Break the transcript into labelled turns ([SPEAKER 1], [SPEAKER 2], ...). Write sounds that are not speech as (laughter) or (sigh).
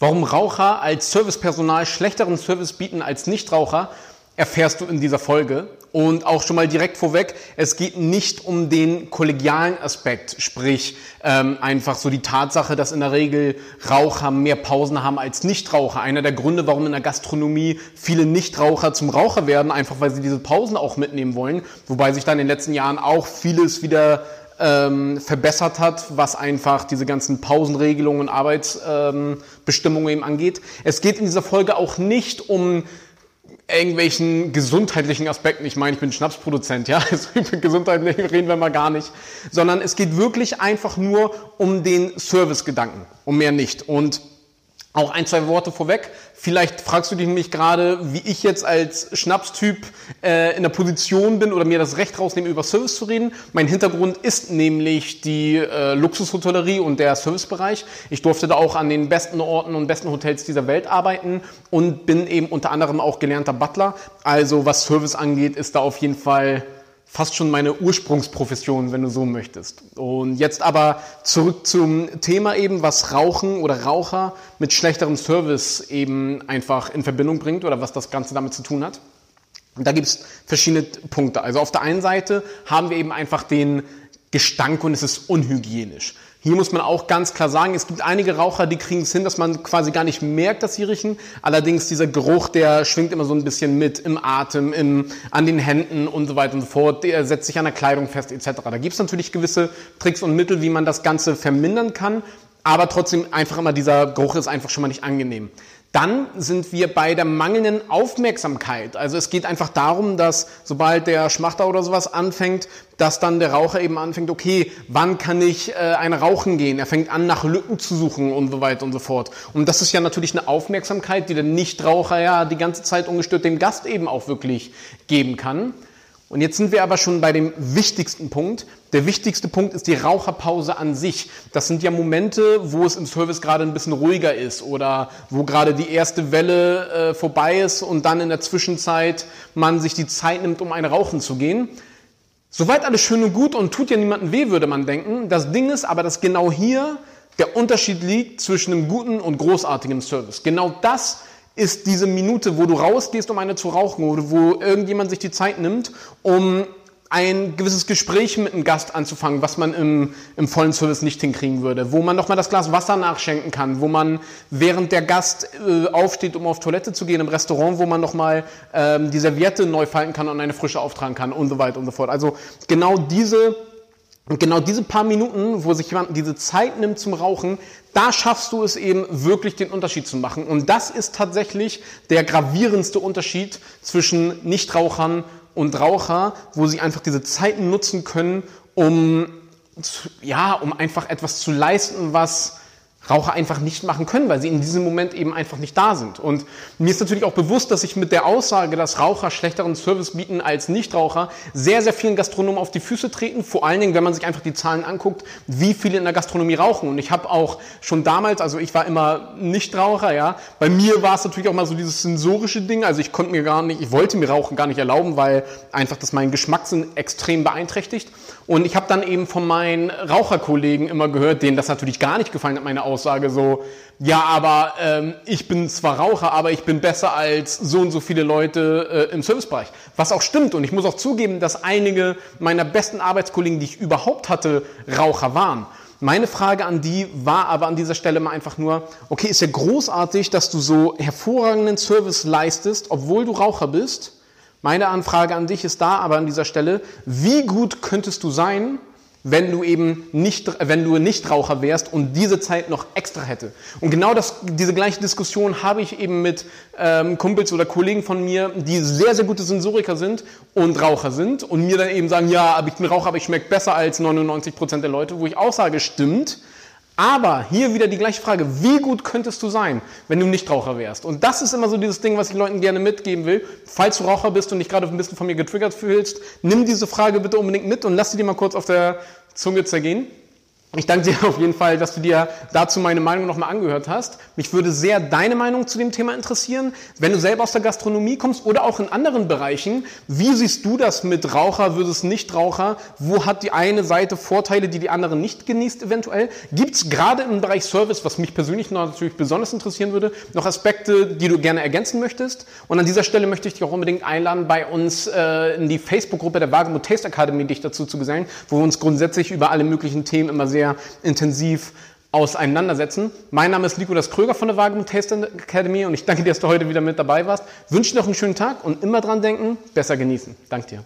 [SPEAKER 1] Warum Raucher als Servicepersonal schlechteren Service bieten als Nichtraucher, erfährst du in dieser Folge. Und auch schon mal direkt vorweg, es geht nicht um den kollegialen Aspekt, sprich ähm, einfach so die Tatsache, dass in der Regel Raucher mehr Pausen haben als Nichtraucher. Einer der Gründe, warum in der Gastronomie viele Nichtraucher zum Raucher werden, einfach weil sie diese Pausen auch mitnehmen wollen, wobei sich dann in den letzten Jahren auch vieles wieder ähm, verbessert hat, was einfach diese ganzen Pausenregelungen und Arbeitsbestimmungen ähm, eben angeht. Es geht in dieser Folge auch nicht um irgendwelchen gesundheitlichen Aspekten. Ich meine, ich bin Schnapsproduzent, ja, (laughs) also über Gesundheit reden wir mal gar nicht, sondern es geht wirklich einfach nur um den Servicegedanken, um mehr nicht. Und auch ein, zwei Worte vorweg. Vielleicht fragst du dich nämlich gerade, wie ich jetzt als Schnapstyp äh, in der Position bin oder mir das Recht rausnehme, über Service zu reden. Mein Hintergrund ist nämlich die äh, Luxushotellerie und der Servicebereich. Ich durfte da auch an den besten Orten und besten Hotels dieser Welt arbeiten und bin eben unter anderem auch gelernter Butler. Also was Service angeht, ist da auf jeden Fall fast schon meine Ursprungsprofession, wenn du so möchtest. Und jetzt aber zurück zum Thema eben, was Rauchen oder Raucher mit schlechterem Service eben einfach in Verbindung bringt oder was das Ganze damit zu tun hat. Und da gibt es verschiedene Punkte. Also auf der einen Seite haben wir eben einfach den Gestank und es ist unhygienisch. Hier muss man auch ganz klar sagen, es gibt einige Raucher, die kriegen es hin, dass man quasi gar nicht merkt, dass sie riechen. Allerdings dieser Geruch, der schwingt immer so ein bisschen mit im Atem, im, an den Händen und so weiter und so fort. Der setzt sich an der Kleidung fest etc. Da gibt es natürlich gewisse Tricks und Mittel, wie man das Ganze vermindern kann. Aber trotzdem einfach immer dieser Geruch ist einfach schon mal nicht angenehm. Dann sind wir bei der mangelnden Aufmerksamkeit. Also es geht einfach darum, dass sobald der Schmachter oder sowas anfängt, dass dann der Raucher eben anfängt, okay, wann kann ich äh, ein Rauchen gehen? Er fängt an, nach Lücken zu suchen und so weiter und so fort. Und das ist ja natürlich eine Aufmerksamkeit, die der Nichtraucher ja die ganze Zeit ungestört dem Gast eben auch wirklich geben kann. Und jetzt sind wir aber schon bei dem wichtigsten Punkt. Der wichtigste Punkt ist die Raucherpause an sich. Das sind ja Momente, wo es im Service gerade ein bisschen ruhiger ist oder wo gerade die erste Welle äh, vorbei ist und dann in der Zwischenzeit man sich die Zeit nimmt, um ein Rauchen zu gehen. Soweit alles schön und gut und tut ja niemandem weh, würde man denken. Das Ding ist aber, dass genau hier der Unterschied liegt zwischen einem guten und großartigen Service. Genau das ist diese Minute, wo du rausgehst, um eine zu rauchen oder wo irgendjemand sich die Zeit nimmt, um ein gewisses Gespräch mit einem Gast anzufangen, was man im, im vollen Service nicht hinkriegen würde, wo man nochmal das Glas Wasser nachschenken kann, wo man während der Gast äh, aufsteht, um auf Toilette zu gehen im Restaurant, wo man nochmal ähm, die Serviette neu falten kann und eine frische auftragen kann und so weiter und so fort. Also genau diese und genau diese paar Minuten, wo sich jemand diese Zeit nimmt zum Rauchen, da schaffst du es eben wirklich den Unterschied zu machen. Und das ist tatsächlich der gravierendste Unterschied zwischen Nichtrauchern und Raucher, wo sie einfach diese Zeiten nutzen können, um, ja, um einfach etwas zu leisten, was Raucher einfach nicht machen können, weil sie in diesem Moment eben einfach nicht da sind. Und mir ist natürlich auch bewusst, dass ich mit der Aussage, dass Raucher schlechteren Service bieten als Nichtraucher, sehr, sehr vielen Gastronomen auf die Füße treten. Vor allen Dingen, wenn man sich einfach die Zahlen anguckt, wie viele in der Gastronomie rauchen. Und ich habe auch schon damals, also ich war immer Nichtraucher, ja. Bei mir war es natürlich auch mal so dieses sensorische Ding. Also ich konnte mir gar nicht, ich wollte mir Rauchen gar nicht erlauben, weil einfach das meinen Geschmackssinn extrem beeinträchtigt. Und ich habe dann eben von meinen Raucherkollegen immer gehört, denen das natürlich gar nicht gefallen hat, meine Aussage so, ja, aber ähm, ich bin zwar Raucher, aber ich bin besser als so und so viele Leute äh, im Servicebereich. Was auch stimmt. Und ich muss auch zugeben, dass einige meiner besten Arbeitskollegen, die ich überhaupt hatte, Raucher waren. Meine Frage an die war aber an dieser Stelle mal einfach nur, okay, ist ja großartig, dass du so hervorragenden Service leistest, obwohl du Raucher bist. Meine Anfrage an dich ist da aber an dieser Stelle, wie gut könntest du sein, wenn du eben nicht, wenn du nicht Raucher wärst und diese Zeit noch extra hätte. Und genau das, diese gleiche Diskussion habe ich eben mit ähm, Kumpels oder Kollegen von mir, die sehr, sehr gute Sensoriker sind und Raucher sind und mir dann eben sagen, ja, aber ich bin Raucher, aber ich schmecke besser als 99 Prozent der Leute, wo ich auch sage, stimmt. Aber hier wieder die gleiche Frage, wie gut könntest du sein, wenn du nicht Raucher wärst? Und das ist immer so dieses Ding, was ich Leuten gerne mitgeben will. Falls du Raucher bist und dich gerade ein bisschen von mir getriggert fühlst, nimm diese Frage bitte unbedingt mit und lass sie dir mal kurz auf der Zunge zergehen. Ich danke dir (laughs) auf jeden Fall, dass du dir dazu meine Meinung nochmal angehört hast. Mich würde sehr deine Meinung zu dem Thema interessieren. Wenn du selber aus der Gastronomie kommst oder auch in anderen Bereichen, wie siehst du das mit Raucher versus Nichtraucher? Wo hat die eine Seite Vorteile, die die andere nicht genießt eventuell? Gibt es gerade im Bereich Service, was mich persönlich natürlich besonders interessieren würde, noch Aspekte, die du gerne ergänzen möchtest? Und an dieser Stelle möchte ich dich auch unbedingt einladen, bei uns äh, in die Facebook-Gruppe der Wagemut Taste Academy dich dazu zu gesellen, wo wir uns grundsätzlich über alle möglichen Themen immer sehr sehr intensiv auseinandersetzen. Mein Name ist Nikolas Kröger von der Wagemut Taste Academy und ich danke dir, dass du heute wieder mit dabei warst. Wünsche dir noch einen schönen Tag und immer dran denken, besser genießen. Danke dir.